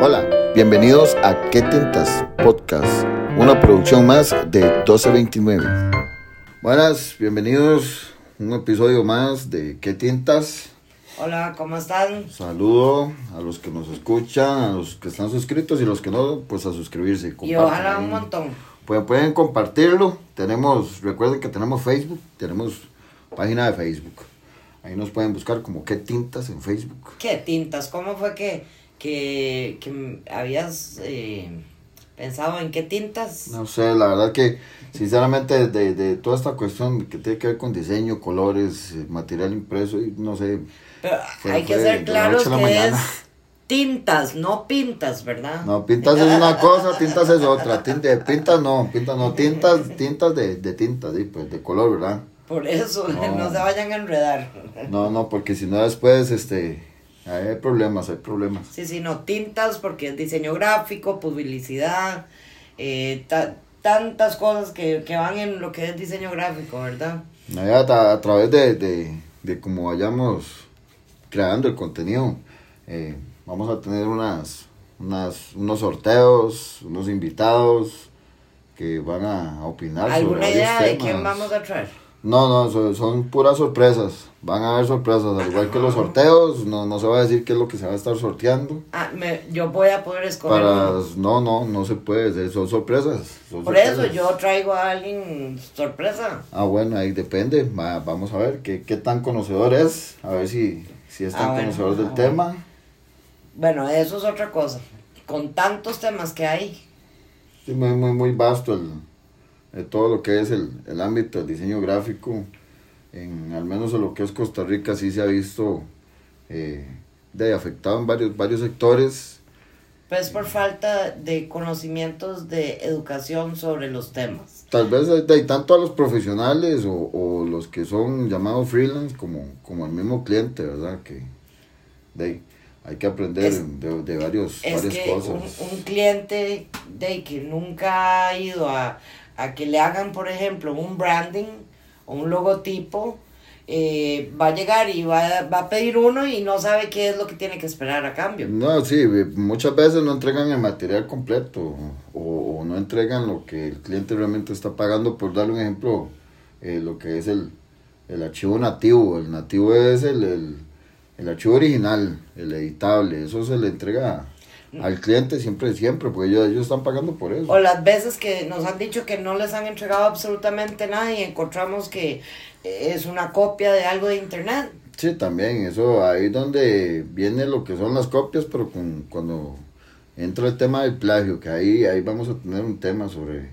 Hola, bienvenidos a ¿Qué Tintas? Podcast, una producción más de 1229. Buenas, bienvenidos a un episodio más de ¿Qué Tintas? Hola, ¿cómo están? Saludo a los que nos escuchan, a los que están suscritos y los que no, pues a suscribirse. Y ojalá un montón. Pues pueden compartirlo. Tenemos, recuerden que tenemos Facebook, tenemos página de Facebook. Ahí nos pueden buscar como qué tintas en Facebook. ¿Qué tintas? ¿Cómo fue que, que, que habías eh, pensado en qué tintas? No sé, la verdad que sinceramente de, de toda esta cuestión que tiene que ver con diseño, colores, material impreso, y no sé. Pero hay que ser claros que es tintas, no pintas, ¿verdad? No, pintas es una cosa, tintas es otra. Pintas no, pintas no, tintas, tintas de, de tintas, sí, pues de color, ¿verdad? Por eso, no, se vayan a enredar. No, no, porque si no después, este, hay problemas, hay problemas. Sí, sí, no, tintas porque es diseño gráfico, publicidad, eh, tantas cosas que, que, van en lo que es diseño gráfico, ¿verdad? A, a través de, de, de cómo vayamos creando el contenido, eh, vamos a tener unas, unas, unos sorteos, unos invitados que van a opinar. ¿Alguna idea de quién vamos a traer? No, no, son, puras sorpresas. Van a haber sorpresas, al igual que los sorteos, no, no se va a decir qué es lo que se va a estar sorteando. Ah, me, yo voy a poder escoger. no, no, no se puede, son sorpresas. Por eso yo traigo a alguien sorpresa. Ah, bueno, ahí depende. vamos a ver qué, qué tan conocedor es, a ver si, si es tan ah, conocedor del tema. Bueno, eso es otra cosa. Con tantos temas que hay. Sí, muy, muy, muy vasto el, de todo lo que es el, el ámbito del diseño gráfico, en, al menos en lo que es Costa Rica, sí se ha visto eh, de afectado en varios, varios sectores. Pues por falta de conocimientos de educación sobre los temas. Tal vez de, tanto a los profesionales o, o, los que son llamados freelance como, como el mismo cliente, ¿verdad? Que de, hay que aprender de, de, varios, es varias que cosas. Un, un cliente de que nunca ha ido a, a que le hagan, por ejemplo, un branding o un logotipo, eh, va a llegar y va, va, a pedir uno y no sabe qué es lo que tiene que esperar a cambio. No, sí, muchas veces no entregan el material completo o, no entregan lo que el cliente realmente está pagando. Por darle un ejemplo, eh, lo que es el, el archivo nativo. El nativo es el, el, el archivo original, el editable. Eso se le entrega al cliente siempre, siempre, porque ellos, ellos están pagando por eso. O las veces que nos han dicho que no les han entregado absolutamente nada y encontramos que es una copia de algo de internet. Sí, también, eso ahí donde viene lo que son las copias, pero con, cuando entra el tema del plagio, que ahí, ahí vamos a tener un tema sobre,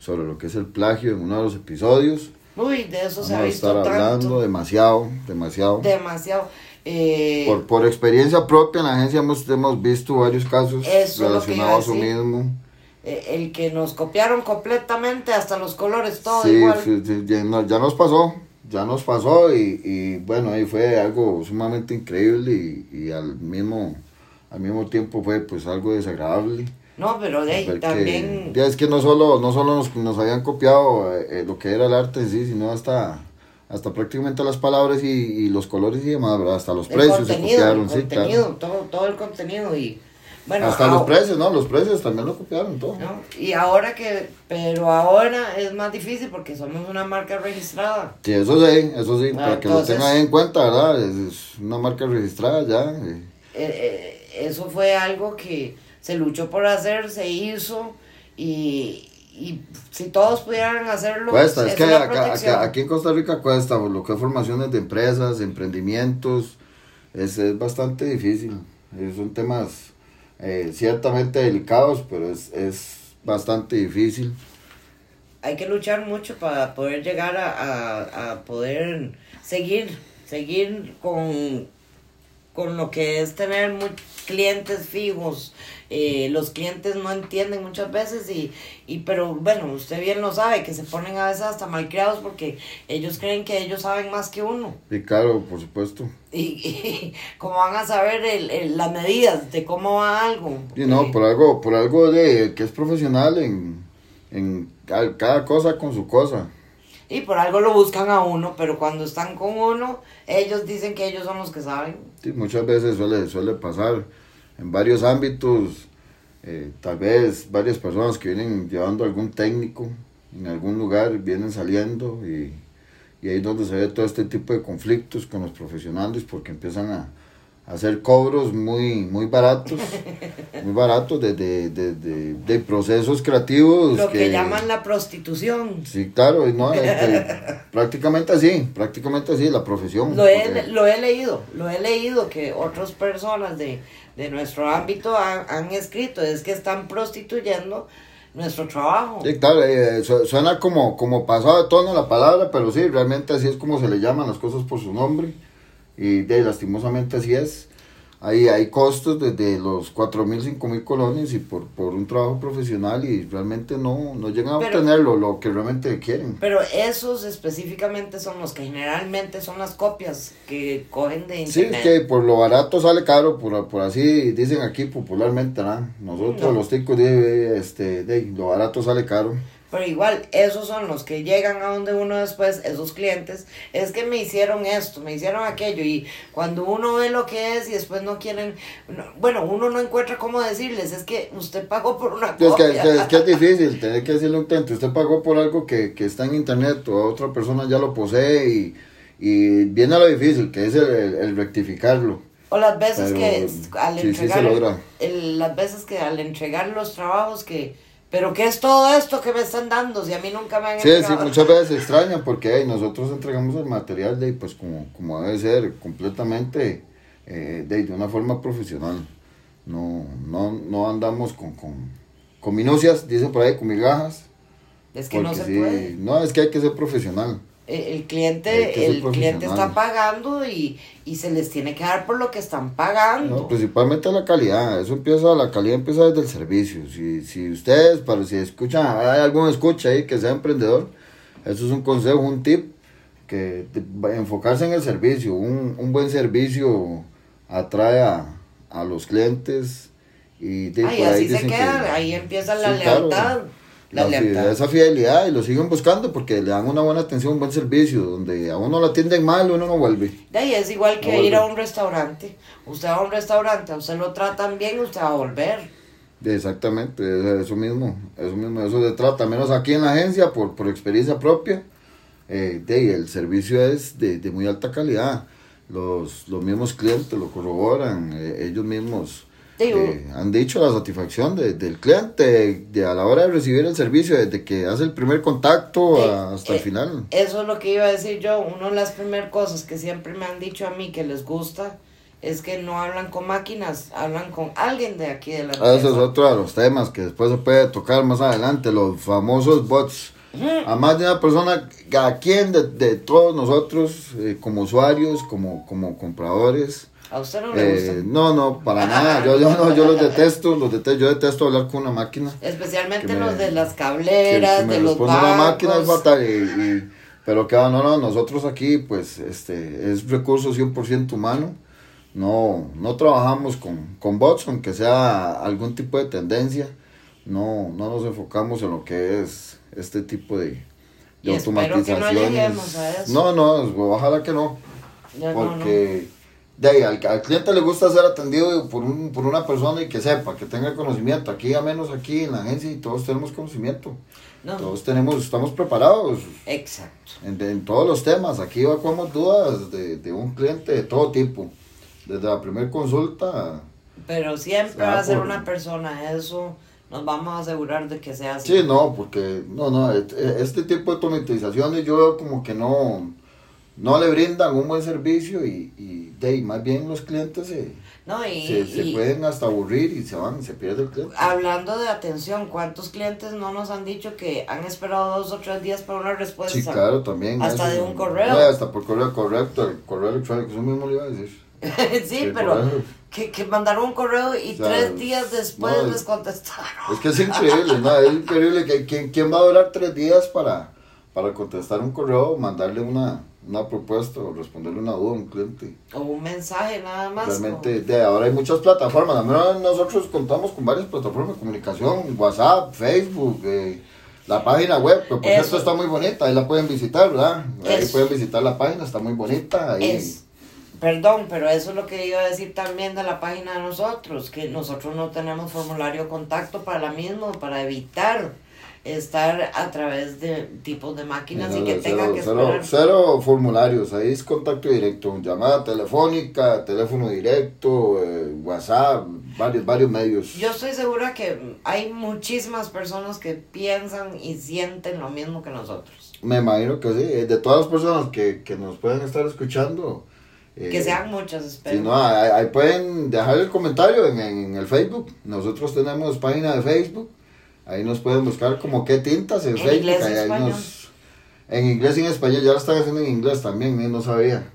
sobre lo que es el plagio en uno de los episodios. Uy, de eso se ha visto estar hablando demasiado, demasiado. Demasiado. Eh, por, por experiencia propia en la agencia hemos, hemos visto varios casos relacionados a eso mismo. Eh, el que nos copiaron completamente, hasta los colores, todo sí, igual. Sí, ya, nos pasó, ya nos pasó y, y, bueno, ahí fue algo sumamente increíble y, y, al mismo al mismo tiempo fue pues algo desagradable. No, pero de ahí también... ya es que no solo, no solo nos, nos habían copiado eh, lo que era el arte en sí, sino hasta hasta prácticamente las palabras y, y los colores y demás, Hasta los precios se copiaron, sí, claro. todo, todo el contenido y bueno, hasta los precios, ¿no? Los precios también lo copiaron todo. Y ahora que, pero ahora es más difícil porque somos una marca registrada. Sí, eso sí, eso sí, para que lo tengan en cuenta, ¿verdad? Es, una marca registrada ya. Eh, eh, eso fue algo que se luchó por hacer, se hizo y, y si todos pudieran hacerlo. Cuesta, es, que acá, aquí en Costa Rica cuesta, lo que es formaciones de empresas, emprendimientos, es, es bastante difícil. Son temas eh, ciertamente delicados, pero es, es bastante difícil. Hay que luchar mucho para poder llegar a, a, a poder seguir, seguir con con lo que es tener clientes fijos. Eh, los clientes no entienden muchas veces y, y pero bueno, usted bien lo sabe, que se ponen a veces hasta malcriados porque ellos creen que ellos saben más que uno. Y claro, por supuesto. Y, y como van a saber el, el, las medidas de cómo va algo. Y no, por algo, por algo de que es profesional en, en cada cosa con su cosa. Y por algo lo buscan a uno, pero cuando están con uno, ellos dicen que ellos son los que saben. Sí, muchas veces suele, suele pasar. En varios ámbitos, eh, tal vez varias personas que vienen llevando algún técnico en algún lugar, vienen saliendo y, y ahí es donde se ve todo este tipo de conflictos con los profesionales porque empiezan a, hacer cobros muy muy baratos, muy baratos de, de, de, procesos creativos. Lo que, llaman la prostitución. Sí, claro, no, este, prácticamente así, prácticamente así, la profesión. Lo he, lo he leído, lo he leído que otras personas de, de nuestro ámbito han, escrito, es que están prostituyendo nuestro trabajo. Sí, claro, eh, suena como, como pasado de tono la palabra, pero sí, realmente así es como se le llaman las cosas por su nombre. Y de, lastimosamente así es. Hay, hay costos desde los 4 mil, 5 mil colones y por, por un trabajo profesional y realmente no, no llegan a obtener lo, que realmente quieren. Pero esos específicamente son los que generalmente son las copias que cogen de internet. Sí, que por lo barato sale caro, por, por así dicen aquí popularmente, ¿no? Nosotros los ticos, de, este, de, lo barato sale caro. Pero igual, esos son los que llegan a donde uno después, esos clientes, es que me hicieron esto, me hicieron aquello. Y cuando uno ve lo que es y después no quieren, bueno, uno no encuentra cómo decirles, es que usted pagó por una cosa. Es que, es, que, es difícil, tener que decirle a un cliente, usted pagó por algo que, que está en internet o otra persona ya lo posee y, y viene a lo difícil, que es el, el, rectificarlo. O las veces que al entregar, las veces que al entregar los trabajos que pero ¿qué es todo esto que me están dando? Si a mí nunca me han Sí, sí, muchas veces se extraña porque nosotros entregamos el material de, pues, como, como debe ser, completamente eh, de, de, una forma profesional. No, no, no andamos con, con, con minucias, dicen por ahí, con migajas. Es que no se puede. No, es que hay que ser profesional. El, cliente, el cliente está pagando y, y, se les tiene que dar por lo que están pagando. No, principalmente la calidad, eso empieza, la calidad empieza desde el servicio. Si, si ustedes, para si escuchan, hay algún escucha ahí que sea emprendedor, eso es un consejo, un tip, que enfocarse en el servicio, un, un buen servicio atrae a, a los clientes y de, Ay, así se queda, ahí empieza la lealtad esa fidelidad y lo siguen buscando porque le dan una buena atención, un buen servicio, donde a uno lo atienden mal, uno no vuelve. De ahí es igual que ir a un restaurante. Usted va a un restaurante, a usted lo tratan bien, usted va a volver. Exactamente, eso mismo, eso mismo, eso se trata, menos aquí en la agencia, por, por experiencia propia, eh, de, el servicio es de, de muy alta calidad, los, los mismos clientes lo corroboran, eh, ellos mismos eh, han dicho la satisfacción de, del cliente de, a la hora de recibir el servicio, desde que hace el primer contacto hasta el eh, final. Eso es lo que iba a decir yo. Una de las primeras cosas que siempre me han dicho a mí que les gusta es que no hablan con máquinas, hablan con alguien de aquí de la empresa. Ese es otro de los temas que después se puede tocar más adelante, los famosos bots. A más de una persona, a quien de, de todos nosotros, eh, como usuarios, como, como compradores, ¿A usted no le gusta? Eh, no, no, para nada. Yo, yo, no, yo los detesto, los detesto. Yo detesto hablar con una máquina. Especialmente los de las cableras, de los bancos. una máquina es fatal. Y, pero que no, no, nosotros aquí, pues, este, es recurso 100% humano. No, no trabajamos con, con bots, aunque sea algún tipo de tendencia. No, no nos enfocamos en lo que es este tipo de, de automatizaciones. no, no, no, ojalá que no. porque de ahí, al, al, cliente le gusta ser atendido por, un, por una persona y que sepa, que tenga conocimiento. Aquí, a menos aquí en la agencia, y todos tenemos conocimiento. Todos tenemos, estamos preparados. Exacto. En, en todos los temas. Aquí evacuamos dudas de, de, un cliente de todo tipo. Desde la primera consulta. Pero siempre va a ser una persona, eso nos vamos a asegurar de que sea así. Sí, no, porque no, no, este tipo de automatizaciones yo veo como que no no le brindan un buen servicio y, y de más bien los clientes se, no, y, se, pueden hasta aburrir y se van, se pierde el cliente. Hablando de atención, ¿cuántos clientes no nos han dicho que han esperado dos o tres días para una respuesta? Sí, claro, también. Hasta de un correo. No, hasta por correo correcto, el correo electrónico, eso mismo le iba a decir. sí, pero que, que, mandaron un correo y tres días después les contestaron. Es que es increíble, ¿no? Es increíble que ¿quién, quién va a durar tres días para, para contestar un correo o mandarle una una propuesta o responderle una duda a un cliente. O un mensaje nada más. Realmente, de ahora hay muchas plataformas. Nosotros contamos con varias plataformas de comunicación, WhatsApp, Facebook, eh, la página web, que por cierto está muy bonita, ahí la pueden visitar, ¿verdad? Ahí pueden visitar la página, está muy bonita. Ahí, perdón, pero eso es lo que iba a decir también de la página de nosotros, que nosotros no tenemos formulario de contacto para la misma, para evitar estar a través de tipos de máquinas y que tengan que esperar. Cero, formularios, ahí es contacto directo, llamada telefónica, teléfono directo, eh, WhatsApp, varios, varios medios. Yo estoy segura que hay muchísimas personas que piensan y sienten lo mismo que nosotros. Me imagino que sí, de todas las personas que, que nos pueden estar escuchando. que eh, sean muchas, espero. Si no, ahí, pueden dejar el comentario en, en el Facebook. Nosotros tenemos página de Facebook Ahí nos pueden buscar como qué tintas en, Facebook. Inglés ahí, nos, en inglés y en español. Ya lo están haciendo en inglés también, ¿eh? no sabía.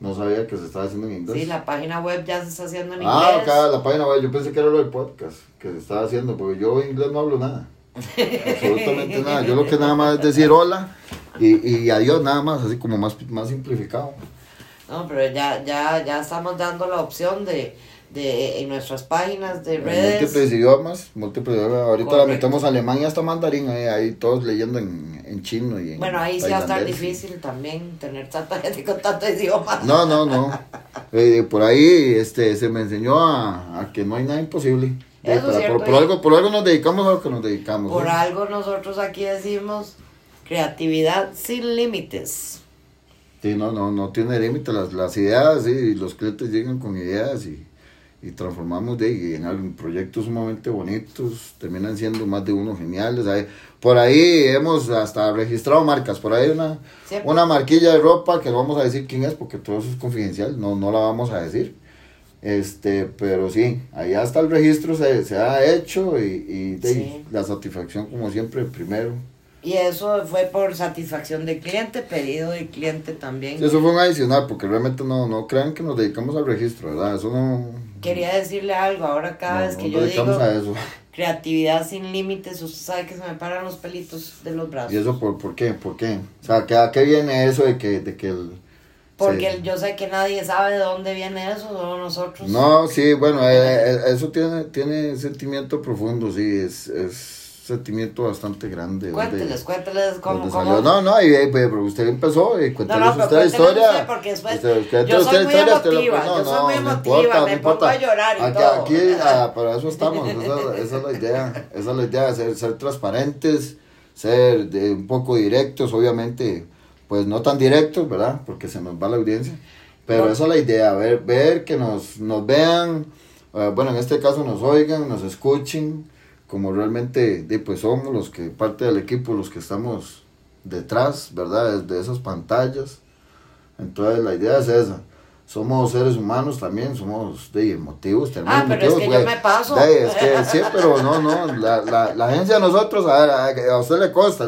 No sabía que se estaba haciendo en inglés. Sí, la página web ya se está haciendo en ah, inglés. Ah, la página web. Yo pensé que era lo del podcast que se estaba haciendo, porque yo en inglés no hablo nada. Absolutamente nada. Yo lo que nada más es decir hola y, y adiós, nada más, así como más, más simplificado. No, pero ya, ya, ya estamos dando la opción de de, en nuestras páginas de redes. Múltiples idiomas, múltiples idiomas. Ahorita la metemos alemán y hasta mandarín, ahí, ahí todos leyendo en, en chino y en Bueno, ahí sí va a estar difícil también tener tanta gente con tantos idiomas. No, no, no. Eh, por ahí este, se me enseñó a, a que no hay nada imposible. por, por, algo, por algo nos dedicamos a lo que nos dedicamos. Por algo nosotros aquí decimos creatividad sin límites. Sí, no, no, no tiene límite. Las, las ideas, sí, los clientes llegan con ideas y y transformamos de en proyectos sumamente bonitos, terminan siendo más de uno geniales. por ahí hemos hasta registrado marcas, por ahí una, una marquilla de ropa que no vamos a decir quién es porque todo eso es confidencial, no, no la vamos a decir. Este, pero sí, ahí hasta el registro se, se ha hecho y, y la satisfacción como siempre primero. Y eso fue por satisfacción del cliente, pedido del cliente también. eso fue un adicional, porque realmente no, no crean que nos dedicamos al registro, ¿verdad? Eso no... Quería decirle algo, ahora cada vez que yo digo creatividad sin límites, usted sabe que se me paran los pelitos de los brazos. ¿Y eso por, por qué? ¿Por qué? O sea, ¿a qué viene eso de que, de que el... Porque yo sé que nadie sabe de dónde viene eso, solo nosotros. No, sí, bueno, eh, eh, eso tiene, tiene sentimiento profundo, sí, es... es sentimiento bastante grande. Cuénteles, cuénteles cómo, No, no, y, pero usted empezó y cuénteles usted la historia. porque después yo soy muy emotiva, yo soy muy emotiva, me pongo a llorar y aquí, todo. Aquí, ah, para eso estamos, esa, esa, es la idea, esa es la idea, ser, ser transparentes, ser de, un poco directos, obviamente, pues no tan directos, ¿verdad? Porque se nos va la audiencia, pero esa es la idea, ver, ver que nos, nos vean, uh, bueno, en este caso nos oigan, nos escuchen, como realmente de, pues somos los que, parte del equipo, los que estamos detrás, ¿verdad? De esas pantallas. Entonces la idea es esa. Usamos seres humanos también, somos de emotivos. Ah, pero es que yo me paso. es que sí, pero no, no, la, la, la agencia de nosotros, a, ver, a, usted le consta,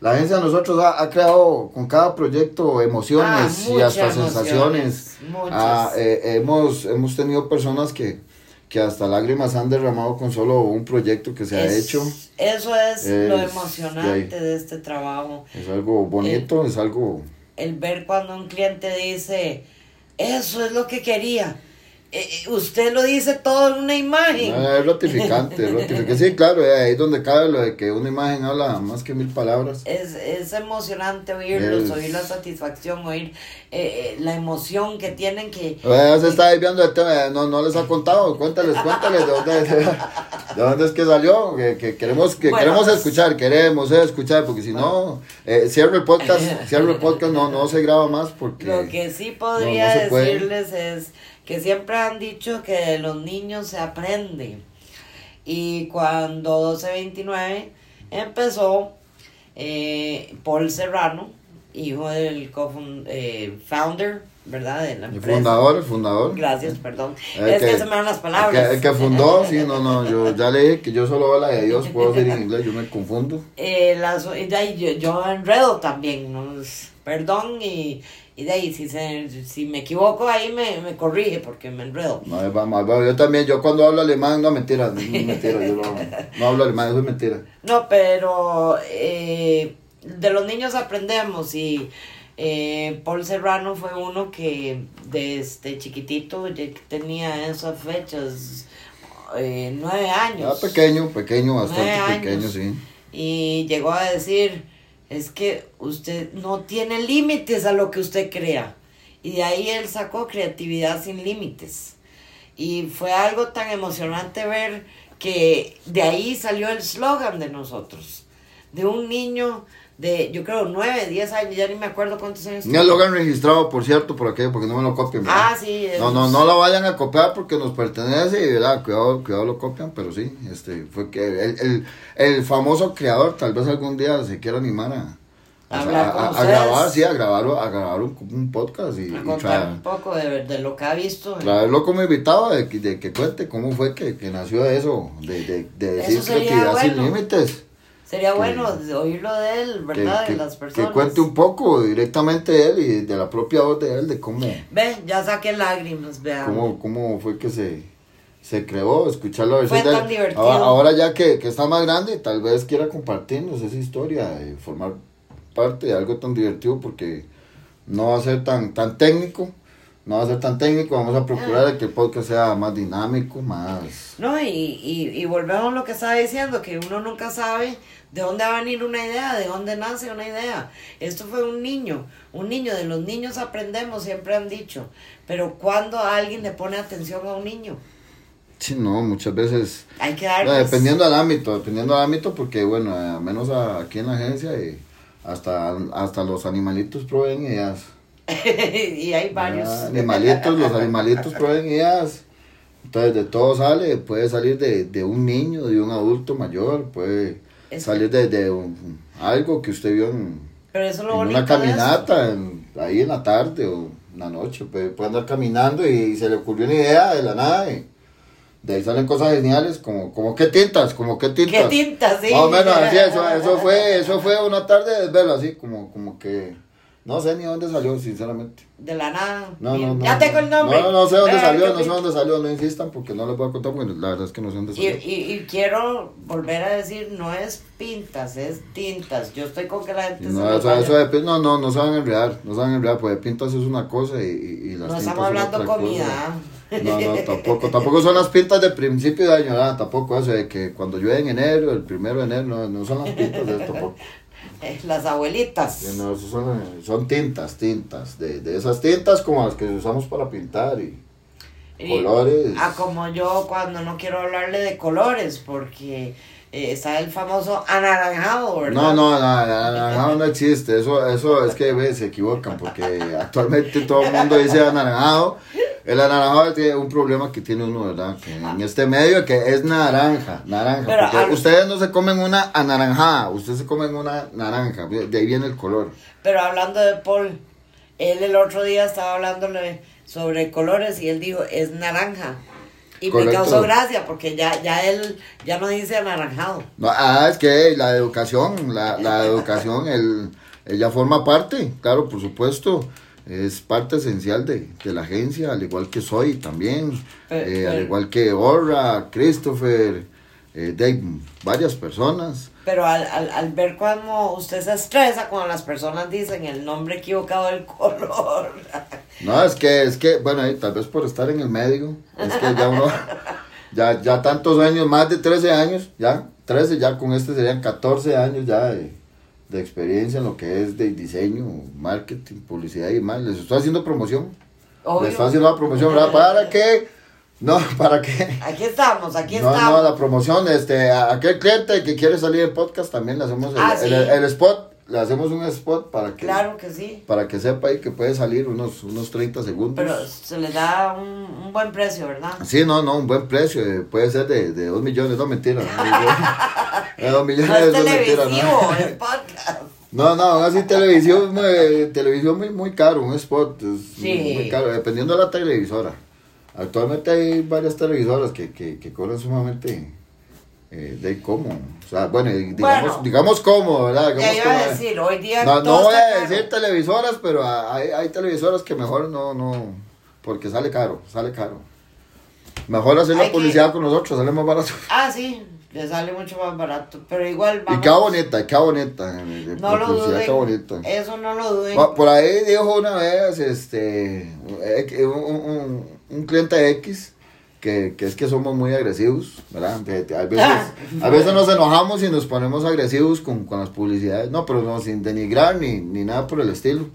la agencia de nosotros ha, ha, creado con cada proyecto emociones ah, y hasta sensaciones. Ah, eh, hemos, hemos tenido personas que, que hasta lágrimas han derramado con solo un proyecto que se ha hecho. Eso es, lo emocionante de, este trabajo. Es algo bonito, es algo... El ver cuando un cliente dice, eso es lo que quería eh, eh, usted lo dice todo en una imagen. es ratificante, es ratificante. Sí, claro, eh, ahí es donde cabe lo de que una imagen habla más que mil palabras. Es, es emocionante oírlos, oír la satisfacción, oír la emoción que tienen que... se está desviando el tema, no, no les ha contado, cuéntales, cuéntales de dónde, de dónde es que salió, que, que queremos, que queremos escuchar, queremos escuchar, porque si no, cierro el podcast, cierro el podcast, no, no se graba más porque... Lo que sí podría decirles es que siempre han dicho que los niños se aprenden. Y cuando 1229 empezó, eh, Paul Serrano, hijo del eh, founder, ¿verdad? De la El fundador, el fundador. Gracias, perdón. es que, se me dan las palabras. El que, fundó, sí, no, no, yo ya le dije que yo solo hablo de Dios, puedo decir en inglés, yo me confundo. Eh, yo, yo enredo también, ¿no? perdón y y de ahí, si, se, si me equivoco, ahí me, me corrige porque me enredo. No, vamos, yo también, yo cuando hablo alemán, no mentira, no, mentira, yo no, hablo alemán, eso es mentira. No, pero eh, de los niños aprendemos y eh, Paul Serrano fue uno que desde chiquitito tenía esas fechas, eh, nueve años. Ah, pequeño, pequeño, bastante pequeño, sí. Y llegó a decir es que usted no tiene límites a lo que usted crea. Y de ahí él sacó Creatividad sin Límites. Y fue algo tan emocionante ver que de ahí salió el slogan de nosotros, de un niño de, yo creo, 9, 10 años, ya ni me acuerdo cuántos años. Un eslogan registrado, por cierto, por aquello, porque no me lo copien. ¿verdad? Ah, sí. No, no, no lo vayan a copiar porque nos pertenece y ¿verdad? Cuidado, cuidado lo copian, pero sí, este, fue que el, el, el famoso creador tal vez algún día se quiera animar a, grabar, sí, a grabar, a grabar un, un podcast y, A y contar traer- un poco de, de lo que ha visto. traerlo como invitado de, que- de que cuente cómo fue que, que nació eso, de, de, de decir creatividad sin límites. Sería que- bueno oírlo de él, Que, ¿verdad? que- de las que personas. cuente un poco directamente de él y de la propia voz de él, de cómo, Ve, ya saqué lágrimas, vean. cómo, cómo fue que se, se creó, escuchar la versión Fue de tan él. divertido. Ahora, ahora ya que, que está más grande, tal vez quiera compartirnos esa historia y formar parte de algo tan divertido porque no va a ser tan, tan técnico, no va a ser tan técnico, vamos a procurar de que el podcast sea más dinámico, más... No, y, y, y volvemos a lo que estaba diciendo, que uno nunca sabe de dónde va a venir una idea, de dónde nace una idea. Esto fue un niño, un niño, de los niños aprendemos, siempre han dicho, pero cuando alguien le pone atención a un niño, Sí, no, muchas veces... hay que darles... dependiendo del ámbito, dependiendo del ámbito, porque bueno, eh, menos aquí en la agencia y hasta, hasta los animalitos proveen ideas. y hay varios. Ah, animalitos, los animalitos ideas. Entonces de todo sale, puede salir de, de un niño, de un adulto mayor, puede Es- salir de, de un- algo que usted vio en, Pero eso es lo en bonito una caminata, en- ahí en la tarde o en la noche, puede, puede andar caminando y se le ocurrió una idea de la nada. y de ahí salen cosas geniales, como, como qué tintas, como qué tintas. ¿Qué tinta, sí? Más o menos así, eso, eso fue, eso fue una tarde de desvelo, así como, como que no sé ni dónde salió, sinceramente. De la nada. No, no, no. ya tengo el nombre. No, no sé dónde salió, no sé dónde salió, no insistan porque no les voy a contar, porque la verdad es que no sé dónde Y, salió. y, y quiero volver a decir, no es pintas, es tintas. Yo estoy con que la gente Y se no, me eso, eso de no, no, no se a enredar, no se a enredar, porque pintas es una cosa y, y, y las No estamos hablando comida. cosa. No, no, tampoco, tampoco son las pintas de principio de año, nada, tampoco eso de que cuando llueve en enero, el primero de enero, no, no son las pintas de esto, tampoco. Eh, Las abuelitas. No, son, son tintas, tintas, de, de esas tintas como las que usamos para pintar y Y- colores. Ah, como yo cuando no quiero hablarle de colores, porque eh, está el famoso anaranjado, ¿verdad? No, no, no, no, existe. Eso, eso es que se equivocan porque actualmente todo el mundo dice anaranjado. El anaranjado tiene un problema que tiene uno, ¿verdad? Que en este medio que es naranja, naranja. Pero porque al- ustedes no se comen una anaranjada, ustedes se comen una naranja. De ahí viene el color. Pero hablando de Paul, él el otro día estaba hablándole sobre colores y él dijo, es naranja. Y me causó gracia porque ya, ya él ya no dice anaranjado. No, ah, es que la educación, la, la educación, el, ella forma parte, claro, por supuesto, es parte esencial de, de la agencia, al igual que soy también, Pero- eh, al pero- igual que Orra, Christopher, eh, de varias personas. Pero al, al, al ver cómo usted se estresa cuando las personas dicen el nombre equivocado del color. No, es que, es que, bueno, tal vez por estar en el medio, es que ya uno, ya, ya tantos años, más de 13 años, ya, 13, ya con este serían 14 años ya de, de experiencia en lo que es de diseño, marketing, publicidad y demás. Les estoy haciendo promoción. Obvio. Les estoy haciendo la promoción, ¿verdad? ¿Para qué? No, ¿para qué? Aquí estamos, aquí No, estamos. no, la promoción, este, a aquel cliente que quiere salir en podcast también le hacemos el, Ah, el- sí. el spot, le hacemos un spot para que, Claro que sí. para que sepa ahí que puede salir unos, unos 30 segundos. Pero se le da un, un buen precio, ¿verdad? Sí, no, no, un buen precio, eh, puede ser de, de 2 millones, no mentira. de 2 millones No es no mentira, ¿no? es podcast. No, así televisión, muy- televisión muy, muy caro, un spot es Sí. muy caro, dependiendo de la televisora. Actualmente hay varias televisoras que, que, que cobran sumamente eh, de cómo, o sea, bueno, y digamos, Bueno. digamos cómo, ¿verdad? Digamos iba a cómo, decir, hoy día No, no voy a caro. decir televisoras, pero hay, hay televisoras que mejor no, no, porque sale caro, sale caro. Mejor hacer Hay la que- publicidad con nosotros, sale más barato. Ah, sí, le sale mucho más barato, pero igual Y vamos. qué bonita, qué bonita. eh, No la lo publicidad, qué duden. bonita. Eso no lo duden. Por ahí dijo una vez este eh, un, un- un cliente X que, que es que somos muy agresivos, ¿verdad? A veces, a veces nos enojamos y nos ponemos agresivos con, con las publicidades, no, pero no sin denigrar ni, ni nada por el estilo,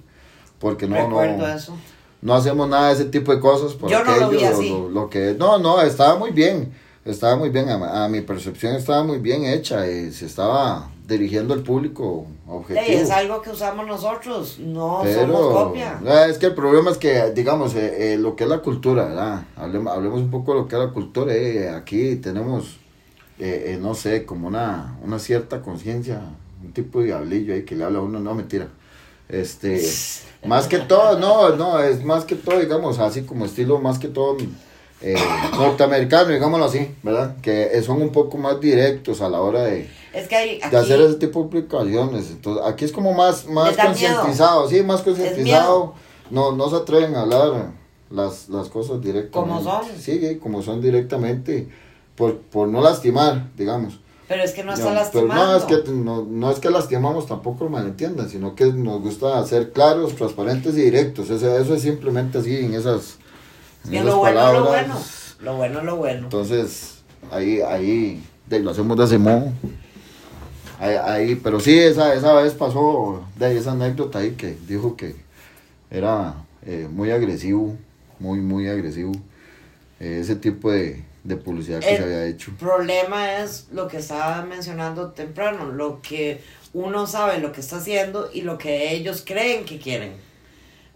porque no, Recuerdo no, eso. no hacemos nada de ese tipo de cosas. Por Yo no lo vi así. Lo, lo que, no, no, estaba muy bien, estaba muy bien, a, a mi percepción estaba muy bien hecha, y se estaba dirigiendo al público objetivo. Ey, es algo que usamos nosotros, no Pero somos copia. eh, es que el problema es que, digamos, eh, eh, lo que es la cultura, ¿verdad? Hablemos, hablemos un poco de lo que es la cultura. eh, aquí tenemos, eh, eh, no sé, como una, una cierta conciencia, un tipo de diablillo ahí que le habla a uno, no, mentira. Este, más que todo, no, no, es más que todo, digamos, así como estilo, más que todo eh, norteamericano, digámoslo así, ¿verdad? Que son un poco más directos a la hora de, Es que hay, aquí, de hacer ese tipo de publicaciones. Entonces, aquí es como más, más concientizado, sí, más concientizado. No, no se atreven a hablar las, las cosas directamente. Como son. Sí, como son directamente, por, por no lastimar, digamos. pero es que no está pero lastimando. no es que no, no es que lastimamos, tampoco lo malentiendan, sino que nos gusta ser claros, transparentes y directos. Eso, eso es simplemente así en esas, esas lo bueno es lo bueno. Lo bueno es lo bueno. Entonces, ahí, ahí, de, lo hacemos de ese modo. Ahí, ahí, pero sí, esa, esa vez pasó de esa anécdota ahí que dijo que era eh, muy agresivo, muy, muy agresivo, eh, ese tipo de, de publicidad que El se había hecho. problema es lo que estaba mencionando temprano, lo que uno sabe lo que está haciendo y lo que ellos creen que quieren.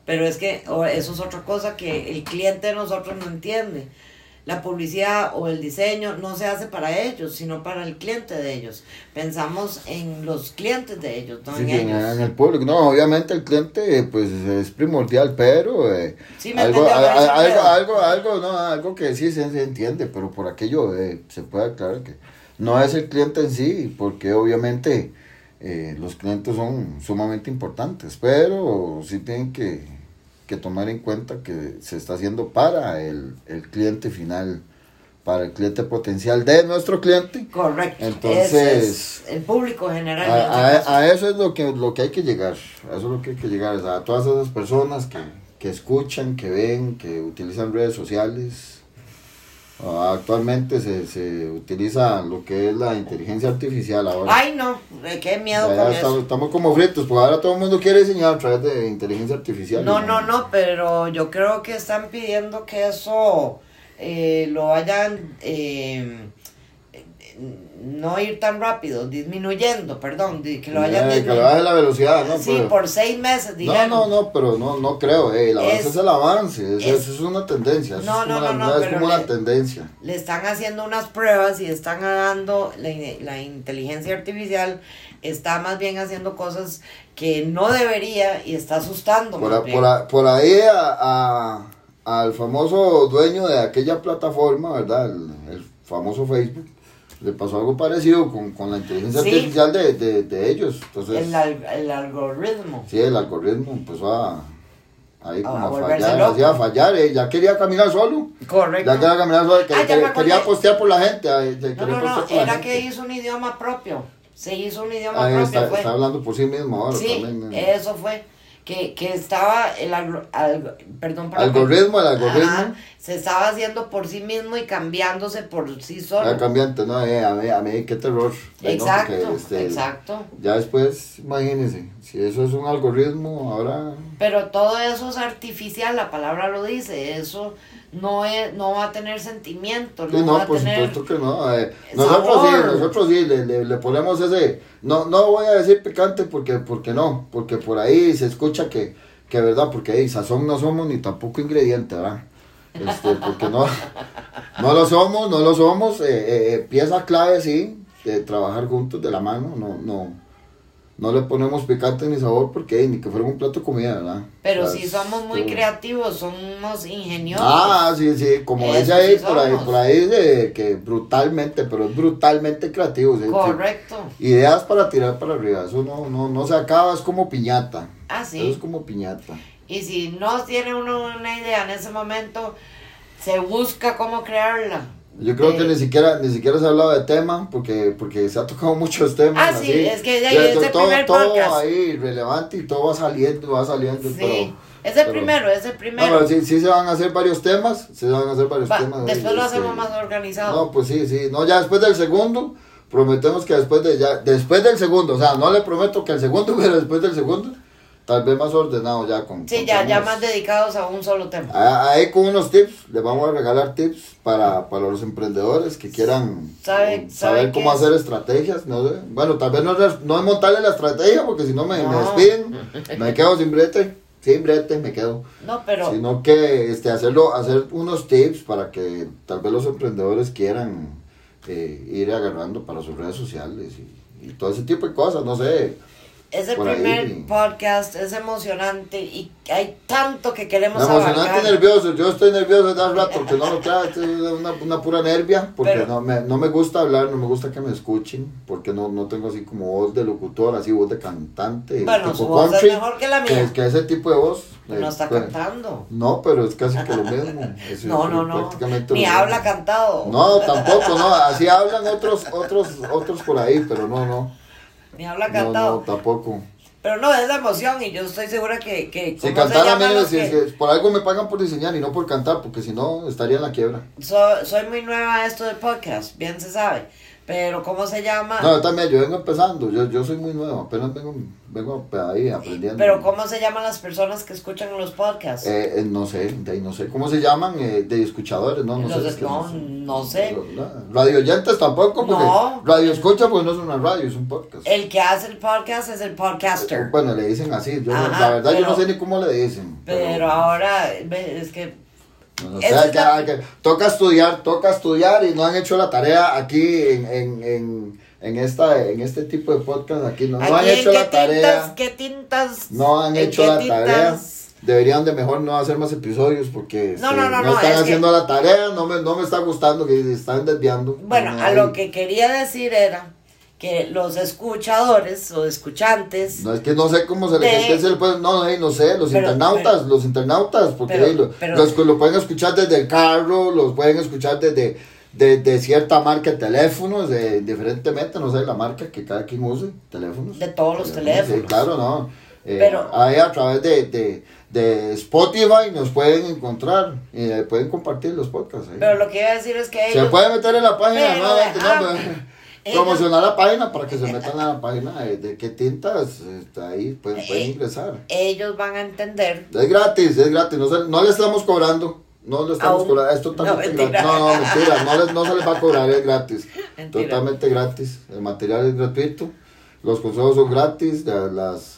Pero es que o eso es otra cosa que el cliente de nosotros no entiende. La publicidad o el diseño no se hace para ellos, sino para el cliente de ellos. Pensamos en los clientes de ellos, no Sí, en ellos. en el público, no, obviamente el cliente pues es primordial, pero eh, Sí, algo, a- a- algo, algo, no, algo que sí se, se entiende, pero por aquello eh, se puede aclarar que no es el cliente en sí, porque obviamente eh, los clientes son sumamente importantes, pero sí tienen que, que tomar en cuenta que se está haciendo para el, el cliente final, para el cliente potencial de nuestro cliente. Correcto. Entonces- es el público general. en A, caso. a- a eso es lo que, lo que hay que llegar, a eso es lo que hay que llegar, a todas esas personas que, que escuchan, que ven, que utilizan redes sociales. Ah, Actualmente se, se utiliza lo que es la inteligencia artificial ahora. Ay, no, eh, qué miedo con estamos, eso. estamos como fritos, porque ahora todo el mundo quiere diseñar a través de inteligencia artificial. No, no, no, pero yo creo que están pidiendo que eso eh, lo vayan, eh, no ir tan rápido, disminuyendo, perdón, que lo vayan Eh, que le baje la velocidad, ¿no? Sí, Pero- por seis meses, no, dijeron. no, no, pero no, no creo, eh, el avance Es- es, el avance, eso, es- es una tendencia, No, es no, como, no, una, no, es como una le- tendencia. Le están haciendo unas pruebas y están dando, la, la inteligencia artificial está más bien haciendo cosas que no debería y está asustando. Por, a- por, a- por ahí a- al famoso dueño de aquella plataforma, ¿verdad? El, el famoso Facebook, le pasó algo parecido con, con la inteligencia Sí. artificial de, de, de ellos. Entonces, el, al- el algoritmo. sí, el algoritmo empezó a, ahí A como a, fallar, hacía fallar, eh, ya quería caminar solo. Correcto. Ya quería caminar solo, que- Ah, que- quería postear por la gente. eh, No, no, era que hizo un idioma propio. Se hizo un idioma Ahí propio. está, está hablando por sí mismo ahora sí, también. eh. eso fue. Que, que estaba el perdón Algoritmo, el algoritmo. Ajá, se estaba haciendo por sí mismo y cambiándose por sí solo. Ya cambiante, no, eh, a mí, a mí qué terror. eh, ¿no? exacto, Porque, este, exacto. Ya después, imagínense, si eso es un algoritmo, ahora... Pero todo eso es artificial, la palabra lo dice. Eso no es, no va a tener sentimiento, no, Sí, va no, a por tener. supuesto que no. eh, nosotros sí, nosotros sí, le, le, le ponemos ese... No, no voy a decir picante porque, porque no, porque por ahí se escucha que, que verdad, porque ahí sazón no somos ni tampoco ingrediente, ¿verdad? Este, porque no, no lo somos, no lo somos, eh, eh, eh, pieza clave, sí, de trabajar juntos de la mano, no, no, no le ponemos picante ni sabor porque eh, ni que fuera un plato de comida, ¿verdad? Pero O sea, si somos muy creativos, somos ingeniosos. Ah, sí, sí, como Eso dice ahí, sí por ahí, por ahí de que brutalmente, pero es brutalmente creativo. sí, sí. Correcto. Ideas para tirar para arriba, eso no, no, no se acaba, es como piñata. Ah, Eso sí. es como piñata. Y si no tiene uno una idea en ese momento, se busca cómo crearla. Yo creo que ni siquiera, ni siquiera se ha hablado de tema, porque, porque se ha tocado muchos temas. Ah, sí, así. es que ya- Ya, es el todo, primer todo podcast. ahí relevante y todo va saliendo, va saliendo. Sí. pero- es el pero- primero, es el No, primero. pero sí, sí se van a hacer varios temas, se van a hacer varios Va, temas. después lo este, hacemos más organizado. No, pues sí, sí. No, ya después del segundo, prometemos que después de ya, después del segundo, o sea, no le prometo que el segundo, pero después del segundo, tal vez más ordenado ya con... Sí, con ya, ya más dedicados a un solo tema. Ah, Ahí con unos tips, les vamos a regalar tips para, para los emprendedores que quieran ¿Sabe- eh, sabe saber cómo hacer estrategias. No sé. Bueno, tal vez no, no es montarle la estrategia porque si no me, me despiden, me quedo sin brete, sin brete me quedo. No, pero Sino que este, hacerlo, hacer unos tips para que tal vez los emprendedores quieran eh, ir agarrando para sus redes sociales y, y todo ese tipo de cosas, no sé. Es el ahí. primer podcast, es emocionante y hay tanto que queremos Emocionante abarcar. y nervioso. Yo estoy nervioso hace rato porque no lo esto Es una, una pura nervia. Porque Pero- no, me, no me gusta hablar, no me gusta que me escuchen. Porque no, no tengo así como voz de locutor, así voz de cantante. Bueno, su voz es mejor que la Que, mía. que ese tipo de voz. No eh, está pues, cantando. No, pero es casi que lo mismo. Es- No, no, no. prácticamente Ni mismo. habla cantado. No, tampoco, no. Así hablan otros, otros, otros por ahí, pero no, no. Ni habla No, cantado. no, tampoco. Pero no, es la emoción y yo estoy segura que... que Si ¿cómo se cantara, mire, si, que- por algo me pagan por diseñar y no por cantar, porque si no estaría en la quiebra. So- soy muy nueva a esto del podcast, bien se sabe. Pero ¿cómo se llama? No, yo también, yo vengo empezando, yo, yo soy muy nuevo, apenas vengo, vengo ahí aprendiendo. Pero ¿cómo se llaman las personas que escuchan los podcasts? Eh, eh, no sé, de ahí no sé, ¿cómo se llaman? Eh, de escuchadores, no, no Los sé. es que no, no sé. Radio oyentes tampoco, porque No. radio escucha, pues no es una radio, es un podcast. El que hace el podcast es el podcaster. Bueno, le dicen así, yo, no- Ajá, la verdad yo no sé ni cómo le dicen. Pero ahora, es que... O sea, es que- toca estudiar, toca estudiar y no han hecho la tarea aquí en, en, en, en, esta, en este tipo de podcast aquí, no, no han hecho la tarea. qué tintas... No han hecho la tintas- tarea. Deberían de mejor no hacer más episodios porque No, este, no, no, no, están es que- haciendo la tarea, no me, no me está gustando que se están desviando. Bueno, No, a lo que quería decir era que los escuchadores o escuchantes... No, es que no sé cómo se le, De- qué se le puede, no, no, no sé, los Pero- internautas, pero- los internautas, porque pero- ahí lo, pero- los lo pueden escuchar desde el carro, los pueden escuchar desde de, de cierta marca de teléfonos, de, indiferentemente, no sé, la marca que cada quien use, teléfonos. De todos los Sí, teléfonos. claro, no. Eh, Pero- ahí a través de, de, de Spotify nos pueden encontrar y eh, pueden compartir los podcasts. ahí. Pero lo que iba a decir es que Se puede meter en la página no, promocionar la página para que se metan a la página de, de qué tintas este, ahí pueden, pueden Eh, ingresar. ellos van a entender Es gratis, es gratis, no, se- no le estamos cobrando. No le estamos Aún. cobrando, es totalmente gratis. No, no, mentira, no, les- no se les va a cobrar, es gratis. Mentira. Totalmente gratis. El material es gratuito, los consejos son gratis, la- las,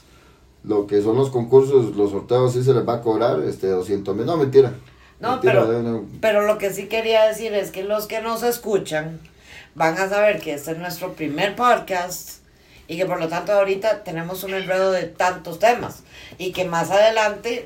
lo que son los concursos, los sorteos sí se les va a cobrar, este, 200 mil, no, mentira. No, Mentira, pero, no. pero lo que sí quería decir es que los que nos escuchan van a saber que este es nuestro primer podcast y que por lo tanto ahorita tenemos un enredo de tantos temas y que más adelante,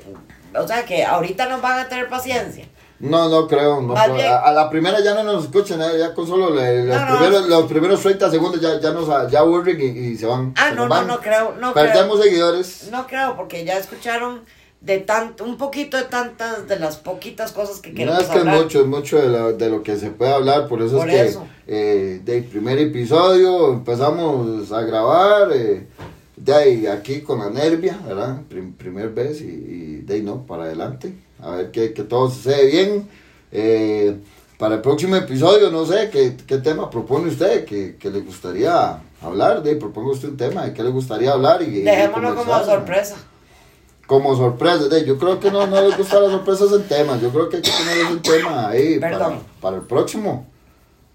o sea que ahorita nos van a tener paciencia. No, no creo. No creo. bien- A, a la primera ya no nos escuchan, eh, ya con solo le- los, No, no. primeros, los primeros 30 segundos ya, ya nos ya aburren y, y se van. Ah, se no, no, no creo, no Perdemos creo. seguidores. No creo, porque ya escucharon de tanto, un poquito de tantas, de las poquitas cosas que No queremos es que es hablar. mucho, es mucho de lo, de lo que se puede hablar, por eso Por es que eh, del primer episodio empezamos a grabar, eh, de ahí aquí con la nervia, ¿verdad? Prim- primer vez y, y de ahí no, para adelante, a ver que, que todo sucede bien. Eh, para el próximo episodio, no sé, ¿qué, qué tema propone usted que, que le gustaría hablar? De ahí, proponga usted un tema de qué le gustaría hablar y, Dejémoslo como sorpresa. Como sorpresa, de, yo creo que no, no les gustan las sorpresas en temas, yo creo que hay que poner un tema ahí para, el próximo,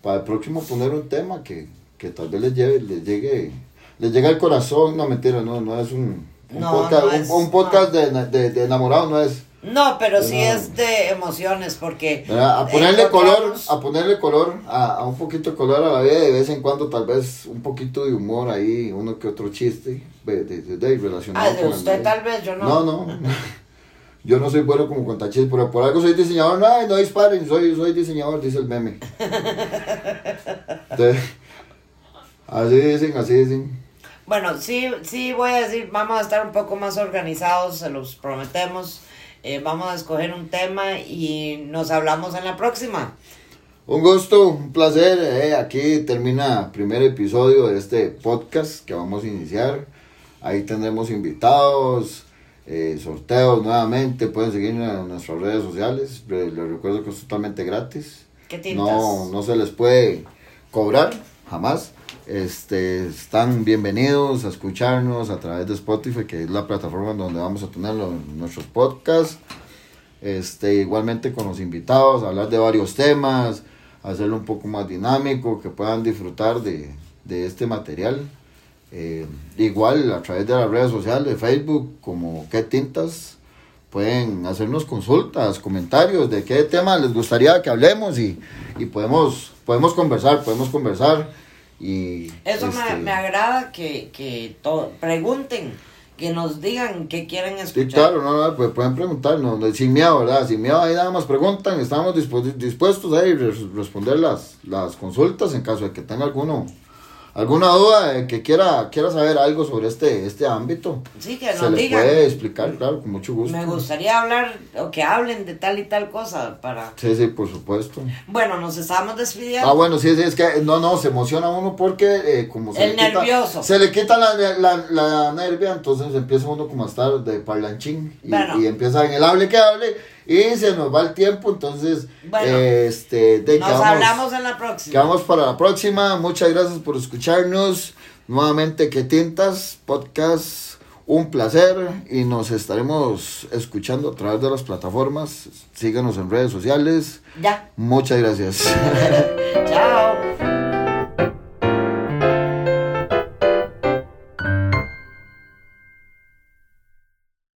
para el próximo poner un tema que, que tal vez les, lleve, les llegue, les llegue al corazón, no mentira, no, no es un, un No, podcast, no un- es- un, podcast de, de, de enamorado no es, No, pero sí es de emociones, porque... ¿verdad? a ponerle encontramos- color, a ponerle color, a, a un poquito de color a la vida, de vez en cuando tal vez un poquito de humor ahí, uno que otro chiste, de, de, de- de- relacionado Ah, de con usted tal vez, yo no. No, no. Yo no soy bueno como contar chistes, pero por algo soy diseñador. No, no disparen, soy, soy diseñador, dice el meme. Entonces, así dicen, así dicen. Bueno, sí, sí voy a decir, vamos a estar un poco más organizados, se los prometemos. Eh, vamos a escoger un tema y nos hablamos en la próxima. Un gusto, un placer. eh, aquí termina el primer episodio de este podcast que vamos a iniciar. Ahí tendremos invitados, eh, sorteos nuevamente. Pueden seguirnos en nuestras redes sociales. Le- Les recuerdo que es totalmente gratis. ¿Qué? No, no se les puede cobrar, jamás. Este, están bienvenidos a escucharnos a través de Spotify, que es la plataforma donde vamos a tener los, nuestros podcasts. Este, igualmente con los invitados, hablar de varios temas, hacerlo un poco más dinámico, que puedan disfrutar de, de este material. Eh, igual a través de las redes sociales, de Facebook, como qué tintas, pueden hacernos consultas, comentarios de qué tema les gustaría que hablemos y, y podemos, podemos conversar, podemos conversar. Y, Eso me, este, me agrada que, que pregunten, que nos digan qué quieren Sí, escuchar. claro, no, no, pues pueden preguntarnos, no, sin miedo, ¿verdad? Sin miedo, ahí nada más preguntan, estamos dispu- dispuestos a ir a responder las, las consultas en caso de que tenga alguno, alguna duda de que quiera, quiera saber algo sobre este, este ámbito. Sí, que Se nos les digan. puede explicar, claro, con mucho gusto. Me gustaría hablar o que hablen de tal y tal cosa para... Sí, sí, por supuesto. Bueno, nos estamos despidiendo. Ah, bueno, sí, sí, es que no, no, se emociona uno porque eh, como se El le quita, nervioso. se le quita la, la, la nervia, entonces empieza uno como a estar de parlanchín y, Bueno. y empieza en el hable que hable y se nos va el tiempo, entonces Bueno, este, de, nos quedamos, hablamos en la próxima. quedamos para la próxima, muchas gracias por escucharnos, nuevamente que tintas, podcast, un placer y nos estaremos escuchando a través de las plataformas, síganos en redes sociales, Ya. muchas gracias. Chao.